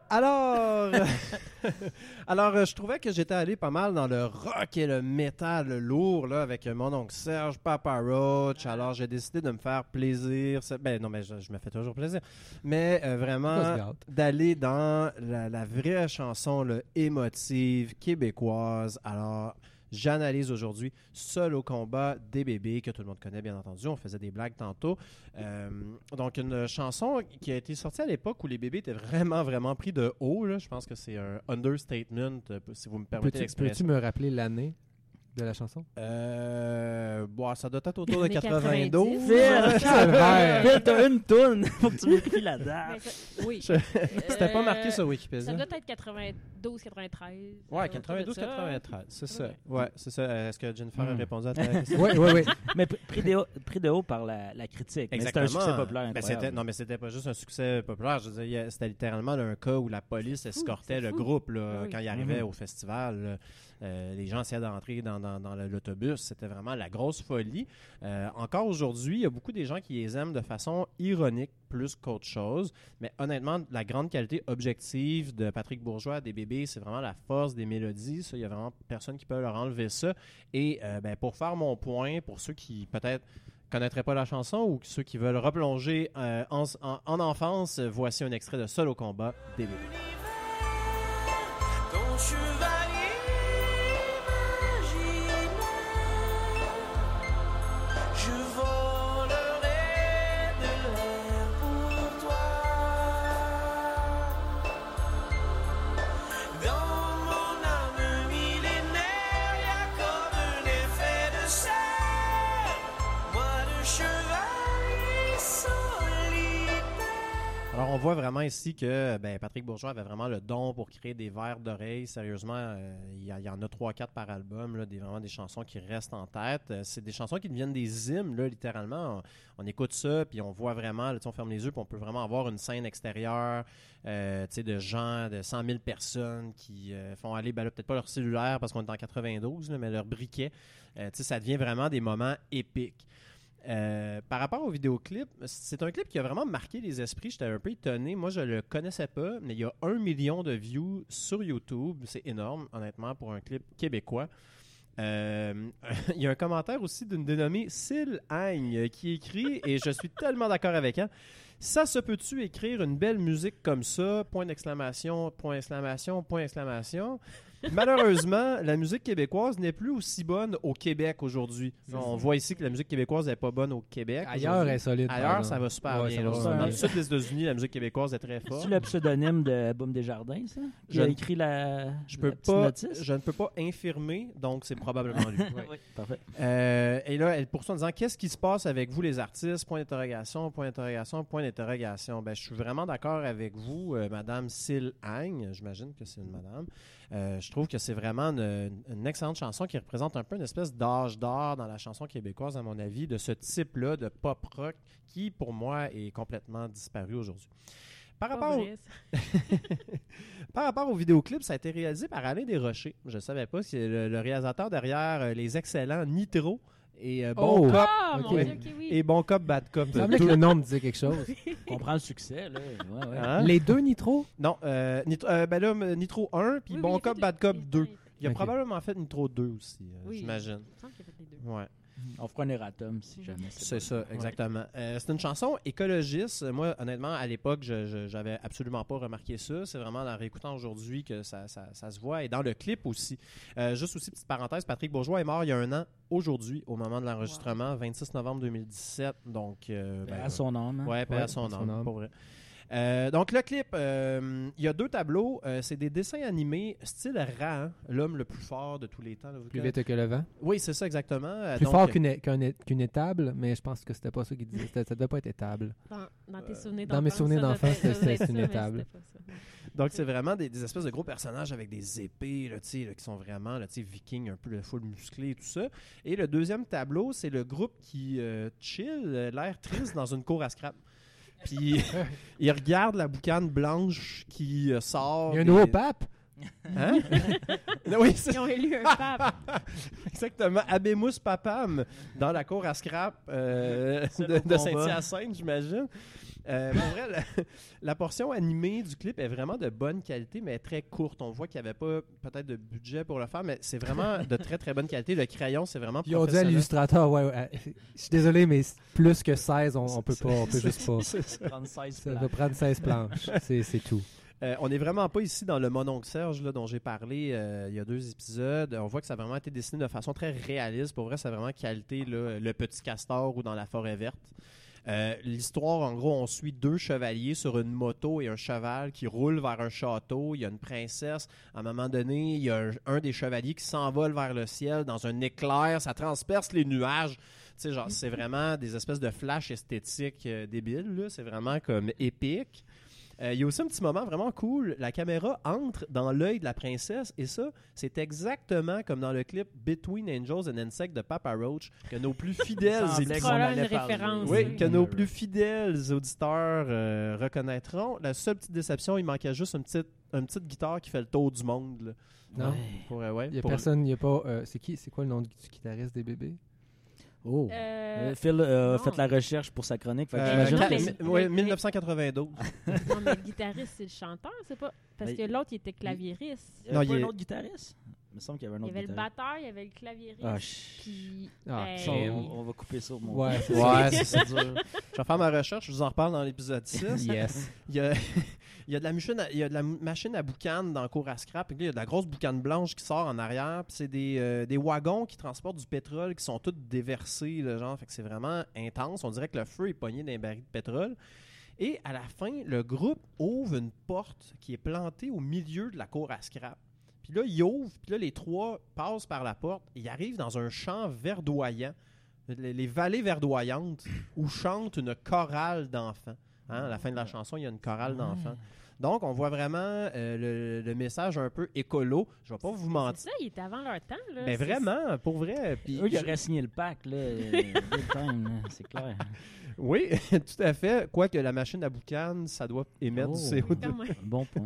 Alors, [LAUGHS] [LAUGHS] alors euh, je trouvais que j'étais allé pas mal dans le rock et le métal lourd là, avec mon oncle Serge, Papa Roach. Alors, j'ai décidé de me faire plaisir. Ben non, mais je, je me fais toujours plaisir. Mais euh, vraiment d'aller dans la, la vraie chanson là, émotive québécoise. Alors, j'analyse aujourd'hui Seul au combat des bébés, que tout le monde connaît bien entendu. On faisait des blagues tantôt. Euh, donc, une chanson qui a été sortie à l'époque où les bébés étaient vraiment, vraiment pris de haut. là. Je pense que c'est un understatement, euh, si vous me permettez Peux-tu me rappeler l'année? de la chanson? Euh, bon, ça doit être autour de Années 92. 90. Phil, t'as une toune. [LAUGHS] Faut que tu m'écris la date. ça- oui. [LAUGHS] C'était pas marqué Euh, sur Ça Wikipédia. doit être 92, 93. Ouais, autour de ça. 92-93, c'est ça. Ouais. C'est ça. Euh, Est-ce que Jennifer a Hmm. répondu à ta [LAUGHS] question? Oui, oui, oui. [LAUGHS] Mais pr- pris de haut, pris de haut par la, la critique. Mais C'était un succès populaire. Ben, non, mais c'était pas juste un succès populaire. Je veux dire, il y a- c'était littéralement là, un cas où la police escortait le fou. groupe là, oui. quand il arrivait Mhm. au festival. Euh, les gens essayaient d'entrer dans, dans- l'autobus. C'était vraiment la grosse folie. Euh, encore aujourd'hui, il y a beaucoup des gens qui les aiment de façon ironique plus qu'autre chose. Mais honnêtement, la grande qualité objective de Patrick Bourgeois, des bébés, c'est vraiment la force des mélodies. Il y a vraiment personne qui peut leur enlever ça. Et euh, ben, pour faire mon point, pour ceux qui peut-être connaîtraient pas la chanson ou ceux qui veulent replonger euh, en, en- en enfance, voici un extrait de Seul au combat bébés. Ton voit vraiment ici que ben, Patrick Bourgeois avait vraiment le don pour créer des vers d'oreilles. Sérieusement, euh, il y, en a 3-4 par album, des, vraiment des chansons qui restent en tête. Euh, c'est des chansons qui deviennent des hymnes, littéralement. On, écoute ça, puis on voit vraiment, là, on ferme les yeux, puis on peut vraiment avoir une scène extérieure euh, de gens, de 100 000 personnes qui font aller, ben, peut-être pas leur cellulaire parce qu'on est en 92, là, mais leur briquet. Ça devient vraiment des moments épiques. Euh, par rapport au vidéoclip, c'est un clip qui a vraiment marqué les esprits. J'étais un peu étonné. Moi, je le connaissais pas, mais il y a un million de views sur YouTube. C'est énorme, honnêtement, pour un clip québécois. Euh, [LAUGHS] il y a un commentaire aussi d'une dénommée Syl Agne qui écrit, et je suis tellement d'accord avec elle. Ça se peut-tu écrire une belle musique comme ça? Point d'exclamation, point d'exclamation, point d'exclamation. Malheureusement, la musique québécoise n'est plus aussi bonne au Québec aujourd'hui. On voit ici que la musique québécoise n'est pas bonne au Québec. Ailleurs, elle est solide. Ailleurs, ça va super Ouais, bien. va super Dans le sud des États-Unis, la musique québécoise est très forte. C'est le pseudonyme de Boom Desjardins, ça? Qui Je a écrit la. Je la peux petite pas, notice? je ne peux pas infirmer, donc c'est probablement lui. [LAUGHS] Oui, parfait. Euh, et là, elle poursuit en disant Qu'est-ce qui se passe avec vous, les artistes? Point d'interrogation, point d'interrogation, point d'interrogation. Ben, je suis vraiment d'accord avec vous, euh, Madame Syl Agne. J'imagine que c'est une madame. Euh, je trouve que c'est vraiment une, une excellente chanson qui représente un peu une espèce d'âge d'or dans la chanson québécoise, à mon avis, de ce type-là de pop rock qui, pour moi, est complètement disparu aujourd'hui. Par rapport, au, [LAUGHS] par rapport au vidéoclip, ça a été réalisé par Alain Desrochers. Je ne savais pas, c'est le, le réalisateur derrière euh, les excellents Nitro et euh, Bon Oh! Cop Ah, mon ok. Dieu, ok, oui. et Bon Cop Bad Cop. Il semblait Tout- [LAUGHS] que le nom me disait quelque chose. [LAUGHS] On comprend le succès, là. Ouais, ouais. Hein? Les deux Nitro? Non, euh, Nitro, euh, ben là, m- Nitro 1 puis Oui, oui, Bon a Cop Bad Cop les- 2. Il a Ok. probablement fait Nitro 2 aussi, euh, Oui. j'imagine. Il me semble qu'il a fait les deux. Ouais. [LAUGHS] On fera un erratum si jamais. C'est ça, exactement. Euh, c'est une chanson écologiste. Moi, honnêtement, à l'époque, je, j'avais absolument pas remarqué ça. C'est vraiment en réécoutant aujourd'hui que ça, ça- ça se voit. Et dans le clip aussi. Euh, juste aussi, petite parenthèse, Patrick Bourgeois est mort il y a un an, aujourd'hui, au moment de l'enregistrement, 26 novembre 2017. Donc, euh, ben, à son âme. hein. Ouais, à son son âme, âme. pour vrai. Euh, donc le clip, euh, il y a deux tableaux. Euh, c'est des dessins animés style Ra, hein, l'homme le plus fort de tous les temps. là, vous Plus vite que le vent. Oui, c'est ça exactement. Plus donc, fort qu'une qu'un- qu'une étable, mais je pense que c'était pas ça qu'il disait. C'était- Ça devait pas être étable. Dans, dans tes souvenirs dans mes d'enfance, souvenirs d'enfance, c'était une étable. Donc, c'est vraiment des, des espèces de gros personnages avec des épées, là, tu sais, là, qui sont vraiment là, tu sais, vikings, un peu le full musclé et tout ça. Et le deuxième tableau, c'est le groupe qui euh, chill, l'air triste dans une cour à scrap. Puis, [LAUGHS] il regarde la boucane blanche qui euh, sort. Il y a un nouveau pape. Hein? [LAUGHS] oui, c'est Ils ont élu un pape. [LAUGHS] exactement. Abemus Papam dans la cour à scrap euh, de, de. Saint-Hyacinthe, j'imagine. Euh, pour vrai, la, [LAUGHS] la portion animée du clip est vraiment de bonne qualité, mais très courte. On voit qu'il n'y avait pas peut-être de budget pour le faire, mais c'est vraiment [LAUGHS] de très très bonne qualité. Le crayon, c'est vraiment Ils ont dit à l'illustrateur, ouais, ouais, je suis désolé, mais plus que 16, on, on peut pas, on peut juste pas. [LAUGHS] Ça. 36 Ça plans. va prendre 16 planches. C'est tout. Euh, on n'est vraiment pas ici dans le mononcle Serge là, dont j'ai parlé euh, il y a deux épisodes. On voit que ça a vraiment été dessiné de façon très réaliste. Pour vrai, c'est vraiment qualité là, le petit castor ou dans la forêt verte. Euh, L'histoire, en gros, on suit deux chevaliers sur une moto et un cheval qui roulent vers un château. Il y a une princesse. À un moment donné, il y a un, des chevaliers qui s'envole vers le ciel dans un éclair. Ça transperce les nuages. C'est vraiment des espèces de flash esthétiques euh, débiles. C'est vraiment comme épique. Euh, il y a aussi un petit moment vraiment cool. La caméra entre dans l'œil de la princesse et ça, c'est exactement comme dans le clip Between Angels and Insects de Papa Roach que nos plus [LAUGHS] fidèles référence. oui, que nos plus fidèles auditeurs euh, reconnaîtront. La seule petite déception, il manquait juste une petite, une petite guitare qui fait le tour du monde. là. Non? Ouais. Pour, euh, ouais, Il y a pour- personne, il y a pas. euh, c'est qui C'est quoi le nom du guitariste des bébés? Oh. Euh, Euh, Phil a non. fait la recherche pour sa chronique. fait que Euh, j'imagine non, que mais- c'est- mi- ouais, mais- [LAUGHS] 1992. non, mais le guitariste, c'est le chanteur, c'est pas. Parce Mais- que l'autre, il était claviériste. Il y Non, avait pas il un est- autre guitariste? Il me semble qu'il y avait un Il y autre avait le guitariste. batteur, il y avait le claviériste. Ah, ch- Puis. Ah, ben, on, on va couper ça au montage. Ouais, c'est [LAUGHS] Ouais, c'est c'est dur. Je vais faire ma recherche, je vous en reparle dans l'épisode 6. Yes. Il y a, il y a de la machine à, il y a de la machine à dans le cours à scrap. Puis là, il y a de la grosse boucane blanche qui sort en arrière. Puis c'est des, euh, des wagons qui transportent du pétrole qui sont tous déversés. Là, genre, fait que c'est vraiment intense. On dirait que le feu est pogné dans un baril de pétrole. Et à la fin, le groupe ouvre une porte qui est plantée au milieu de la cour à scrap. Puis là, il ouvre, puis là, les trois passent par la porte. Et ils arrivent dans un champ verdoyant, les vallées verdoyantes, où chante une chorale d'enfants. Hein, à la fin de la chanson, il y a une chorale d'enfants. Donc, on voit vraiment euh, le, le message un peu écolo. Je vais pas vous C'est mentir. ça, il était avant leur temps. Là. Mais C'est- vraiment, pour vrai. Puis Eux, ils je- auraient signé le pack, là. [LAUGHS] euh, c'est clair. Oui, [LAUGHS] tout à fait. Quoique la machine à boucan, ça doit émettre du Oh. CO2. Quand même. Bon point.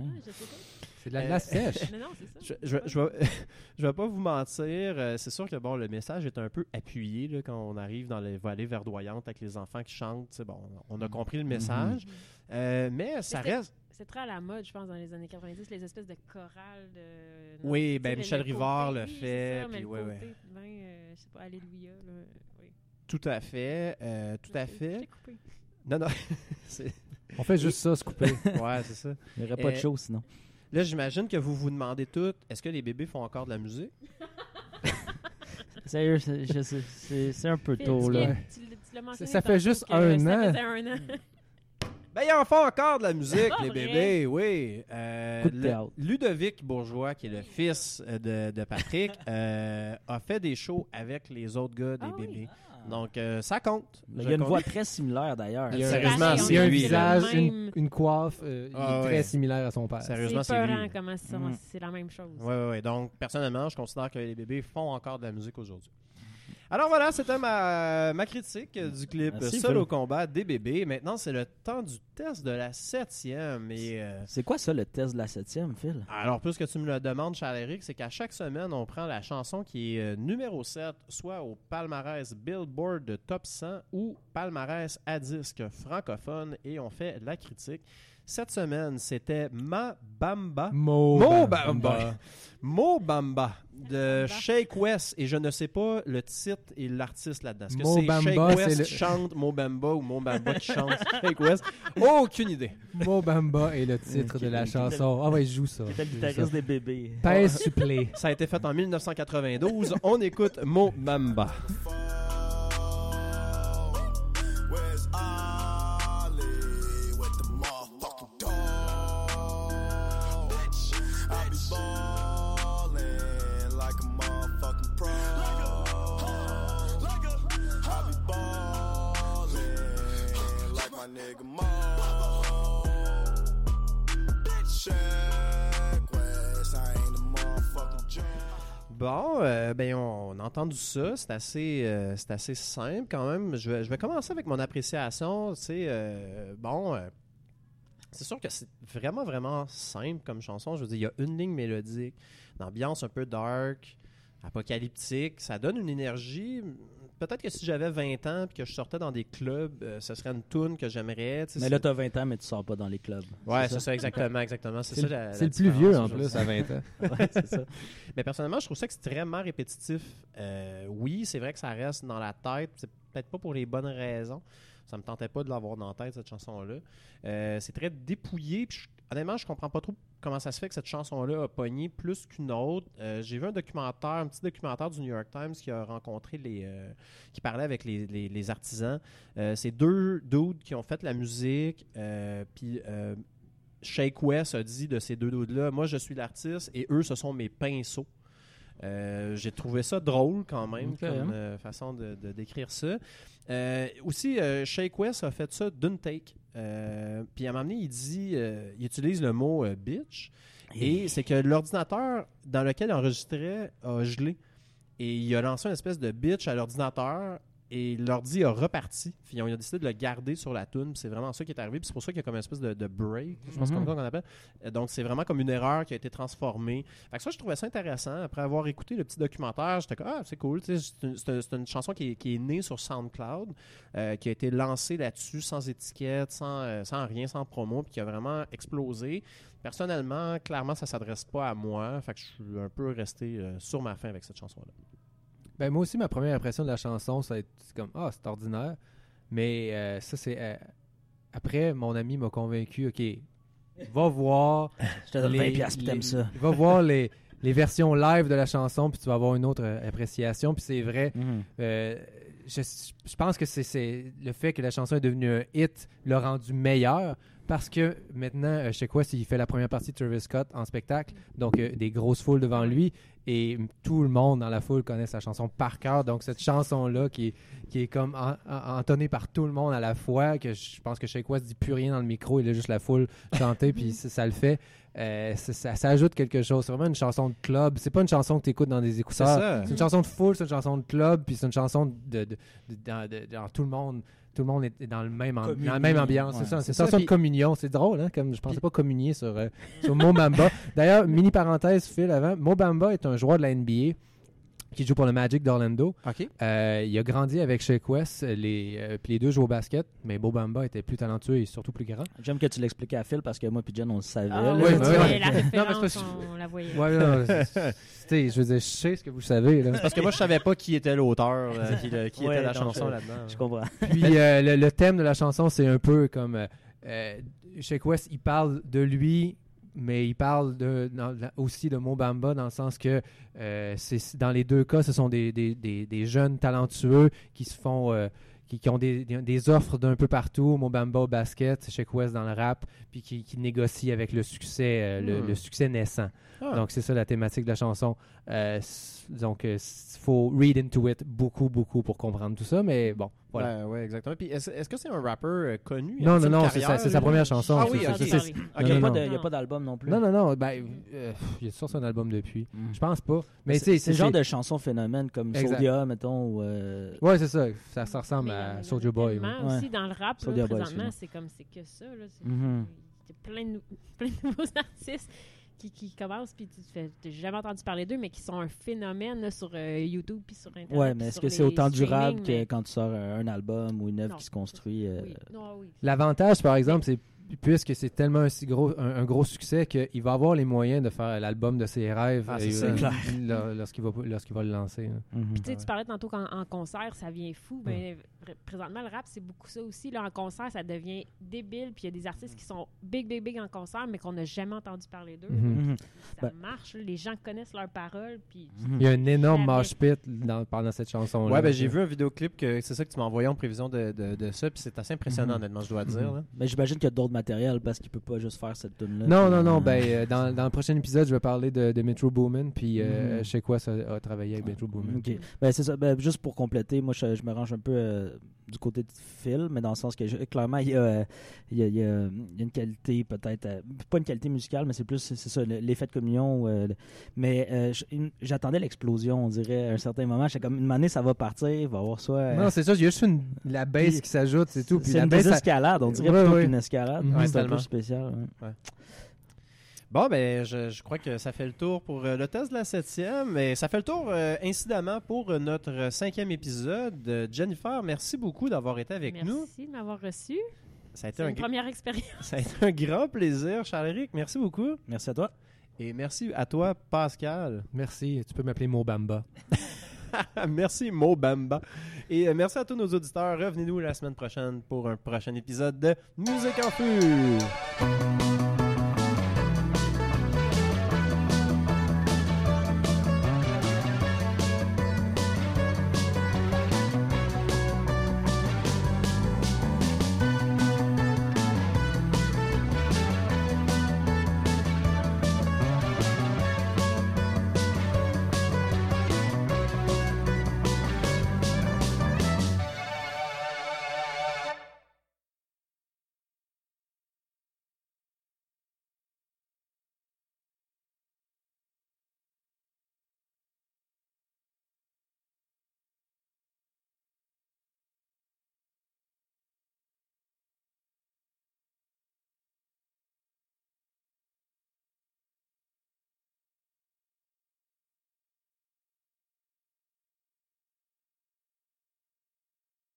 C'est de la glace sèche. Euh, [LAUGHS] Non, non, c'est ça. Je, je, je vais, [LAUGHS] je vais pas vous mentir. euh, c'est sûr que bon, le message est un peu appuyé là, quand on arrive dans les vallées verdoyantes avec les enfants qui chantent. c'est Bon, on a compris le message. Euh, mais ça reste. C'est très à la mode, je pense, dans les années 90, les espèces de chorales de. Oui, ben, Michel le Rivard le fait, ça, puis ouais, ouais. ben, euh, je sais pas, Alléluia. Là, oui. Tout à fait. euh, tout à fait. coupé. Non, non. [LAUGHS] On fait juste ça, se couper. ouais, c'est ça. Il n'y aurait pas de show sinon. Là, j'imagine que vous vous demandez toutes est-ce que les bébés font encore de la musique? [LAUGHS] Sérieux, c'est- un peu tôt, là. tu tu ça fait juste un ça an. faisait un an. [LAUGHS] Ben, ils en font encore de la musique, les vrai. bébés, oui. Euh, le-. Ludovic Bourgeois, qui est le fils euh, de, de Patrick, [LAUGHS] euh, a fait des shows avec les autres gars des Ah oui. Bébés. Donc, euh, ça compte. Il y a une voix très similaire d'ailleurs. Il y a Sérieusement, Il y a un visage, Même- une, une coiffe, euh, il Ah ouais. très similaire à son père. Sérieusement, C'est c'est lui. peurant comment c'est Mm. c'est la même chose. Oui, oui, oui. Donc, personnellement, je considère que les bébés font encore de la musique aujourd'hui. Alors voilà, c'était ma, ma critique du clip Merci, Seul Phil. au combat des bébés. Maintenant, c'est le temps du test de la septième. Et, euh, C'est quoi ça, le test de la septième, Phil? alors, puisque tu me le demandes, Charles-Éric, c'est qu'à chaque semaine, on prend la chanson qui est euh, numéro 7, soit au palmarès Billboard de Top 100 ou palmarès à disque francophone, et on fait la critique. Cette semaine, c'était Ma Bamba. Mo, Mo Bamba. Bamba. Mo Bamba de. Shake West et je ne sais pas le titre et l'artiste là-dedans. Est-ce que Mo c'est Bamba, Shake c'est West le- qui chante Mo Bamba ou Mo Bamba qui chante Shake West? Aucune idée. Mo Bamba est le titre de la chanson. Ah ouais, je joue ça. C'était le guitariste des bébés. Pèse supplé. Ça a été fait en 1992. On écoute Mo Bamba. Bon, euh, ben on, a entendu ça. C'est assez, euh, c'est assez simple quand même. Je vais, je vais commencer avec mon appréciation. Sais, euh, bon, euh, c'est sûr que c'est vraiment, vraiment simple comme chanson. Je veux dire, il y a une ligne mélodique, une ambiance un peu dark, apocalyptique. Ça donne une énergie. Peut-être que si j'avais 20 ans et que je sortais dans des clubs, euh, ce serait une tune que j'aimerais. tu Mais là, t'as 20 ans, mais tu sors pas dans les clubs. Ouais, c'est ça, exactement, exactement. C'est C'est ça c'est la le plus vieux en plus, à 20 ans. [LAUGHS] Ouais, c'est ça. Mais personnellement, je trouve ça extrêmement répétitif. Euh, oui, c'est vrai que ça reste dans la tête. C'est peut-être pas pour les bonnes raisons. Ça me tentait pas de l'avoir dans la tête, cette chanson-là. Euh, c'est très dépouillé. puis je- honnêtement, je comprends pas trop comment ça se fait que cette chanson-là a pogné plus qu'une autre. Euh, J'ai vu un documentaire, un petit documentaire du New York Times qui a rencontré les. euh, qui parlait avec les, les- artisans. Euh, c'est deux dudes qui ont fait la musique. euh, puis. Shake West a dit de ces deux dudes-là, moi je suis l'artiste et eux ce sont mes pinceaux. Euh, J'ai trouvé ça drôle quand même comme euh, façon de, de décrire ça. Euh, aussi, Shake West a fait ça d'une take. Puis à un moment donné, il dit, il utilise le mot bitch. Et c'est que l'ordinateur dans lequel il enregistrait a gelé. Et il a lancé une espèce de bitch à l'ordinateur. Et l'ordi a reparti. Puis ils ont décidé de le garder sur la tune. Puis C'est vraiment ça qui est arrivé. Puis c'est pour ça qu'il y a comme une espèce de, de break. Je pense comme ça qu'on appelle. Euh, Donc c'est vraiment comme une erreur qui a été transformée. Fait que ça, je trouvais ça intéressant. Après avoir écouté le petit documentaire, j'étais comme Ah, c'est cool. C'est une, chanson qui est, qui est née sur SoundCloud, euh, qui a été lancée là-dessus sans étiquette, sans, euh, sans rien, sans promo, puis qui a vraiment explosé. Personnellement, clairement, ça s'adresse pas à moi. Fait que je suis un peu resté euh, sur ma fin avec cette chanson-là. Ben, moi aussi, ma première impression de la chanson, c'est comme Ah, c'est ordinaire. Mais euh, ça, c'est. euh, après, mon ami m'a convaincu OK, va voir. [LAUGHS] Je te donne 20 les- piastres, puis t'aimes les- ça. Va voir les, [LAUGHS] les versions live de la chanson, puis tu vas avoir une autre euh, appréciation. Puis c'est vrai. Mhm. euh, je, je pense que c'est- c'est le fait que la chanson est devenue un hit l'a rendu meilleur parce que maintenant, euh, je sais quoi, s'il fait la première partie de Travis Scott en spectacle, donc euh, des grosses foules devant lui, et tout le monde dans la foule connaît sa chanson par cœur. Donc cette chanson-là qui est, qui est comme en- en- entonnée par tout le monde à la fois, que je pense que Shake West dit plus rien dans le micro, il a juste la foule chanter, puis ça, ça le fait. Euh, ça, ça- ça ajoute quelque chose. C'est vraiment une chanson de club. C'est pas une chanson que tu écoutes dans des écouteurs. C'est une chanson de foule, c'est une chanson de club, puis c'est une chanson de, de, de- dans, de- dans tout le monde. Tout le monde est dans le même, amb- dans la même ambiance. Ouais. C'est ça. C'est C'est ça, puis- de communion. C'est drôle, hein? Comme je pensais pas communier sur, euh, sur Mo Bamba. D'ailleurs, mini parenthèse, Phil, avant. Mo Bamba est un joueur de la NBA qui joue pour le Magic d'Orlando. OK. Euh, il a grandi avec Shake West. Les, euh, puis les deux jouent au basket, mais Mo Bamba était plus talentueux et surtout plus grand. J'aime que tu l'expliques à Phil parce que moi et Jen, on le savait. Ah, oui, Non, c'est référence, parce que- on, la voyait. Ouais, non, [LAUGHS] je veux dire, je sais ce que vous savez. Là. Parce que moi, je savais pas qui était l'auteur, euh, qui, le- qui Ouais, était la chanson là-dedans. Je comprends. Puis euh, le, le thème de la chanson, c'est un peu comme Shake West, il parle de lui, mais il parle de, dans- aussi de Mo Bamba dans le sens que euh, c'est dans les deux cas, ce sont des, des- des- des jeunes talentueux qui se font euh, qui, qui ont des, offres d'un peu partout, Mo Bamba au basket, Shake West dans le rap, puis qui, qui négocient avec le succès, euh, le, Hmm. le succès naissant. Ah. Donc c'est ça la thématique de la chanson. Euh, donc il faut read into it beaucoup, beaucoup pour comprendre tout ça, mais bon, voilà. Ouais, ouais, exactement. Puis est-ce que c'est un rappeur euh, connu? Non, non, non, c'est sa, première chanson. Ah oui, Il n'y a, pas y d'album non plus. Non, non, non, ben, euh, il a sorti un album depuis. Mm. Je pense pas. Mais c'est c'est le genre de chanson phénomène comme Exact. Mettons. Ou, euh, Ouais, c'est ça. Ça, ça ressemble Mais y y à Soulja Boy. ouais. aussi dans le rap, là, présentement, c'est comme c'est que ça. Là, c'est- Mhm. Il y a plein de, nou- [LAUGHS] plein de nouveaux [LAUGHS] artistes qui, qui commencent, puis tu t'as jamais entendu parler d'eux, mais qui sont un phénomène là, sur euh, YouTube puis sur Internet. Ouais, mais est-ce que c'est autant durable que quand tu sors un, un album ou une œuvre qui se construit euh, Oui. Oui. L'avantage, par exemple, c'est puisque c'est tellement un, si gros, un, un gros succès qu'il va avoir les moyens de faire l'album de ses rêves Ah, euh, euh, [LAUGHS] lorsqu'il va, lorsqu'il va le lancer. hein. mhm. Puis tu sais, tu parlais tantôt qu'en en concert, ça vient fou. Ben, pr- présentement, le rap, c'est beaucoup ça aussi. Là, en concert, ça devient débile. Puis il y a des artistes qui sont big, big, big en concert, mais qu'on n'a jamais entendu parler d'eux. Mhm. Mhm. Ça Ben- marche. Les gens connaissent leurs paroles. Puis. Il y a un énorme Jamais. mosh pit dans, pendant cette chanson-là. Ouais, ben j'ai vu un vidéoclip que c'est ça que tu m'as envoyé en prévision de, de, de ça, puis c'est assez impressionnant, Mhm. honnêtement, je dois dire. là. Mais j'imagine qu'il y a d'autres matériels parce qu'il peut pas juste faire cette tune là Non, non, non. Ben, euh, dans, dans le prochain épisode, je vais parler de, de Metro Boomin. Puis, euh, je sais quoi, ça a travaillé avec Metro Boomin. Ok. Ben, c'est ça. Ben, juste pour compléter, moi, je, je me range un peu euh, du côté de Phil, mais dans le sens que je- clairement, il y a, euh, il y a, il y a- a une qualité peut-être, euh, pas une qualité musicale, mais c'est plus, c'est ça, le- l'effet de communion. euh, mais euh, une- j'attendais l'explosion, on dirait, à un certain moment. J'étais comme, une année, ça va partir, il va y avoir soit. Non, c'est ça. Il y a juste une, la baisse qui s'ajoute, c'est tout. Puis c'est la une baisse, désescalade, on dirait Ouais, plutôt ouais. qu'une escalade. Mhm. Ouais, c'est un peu spécial. Bon, ben, je, je crois que ça fait le tour pour euh, le test de la septième. Et ça fait le tour, euh, incidemment, pour euh, notre cinquième épisode. Jennifer, merci beaucoup d'avoir été avec merci nous. de m'avoir reçu. Ça a, été un, une première expérience. [LAUGHS] ça a été un grand plaisir, Charles-Éric. Merci beaucoup. Merci à toi. Et merci à toi, Pascal. Merci. Tu peux m'appeler Mobamba. [LAUGHS] merci Mo Bamba. Et merci à tous nos auditeurs. Revenez-nous la semaine prochaine pour un prochain épisode de Musique en feu.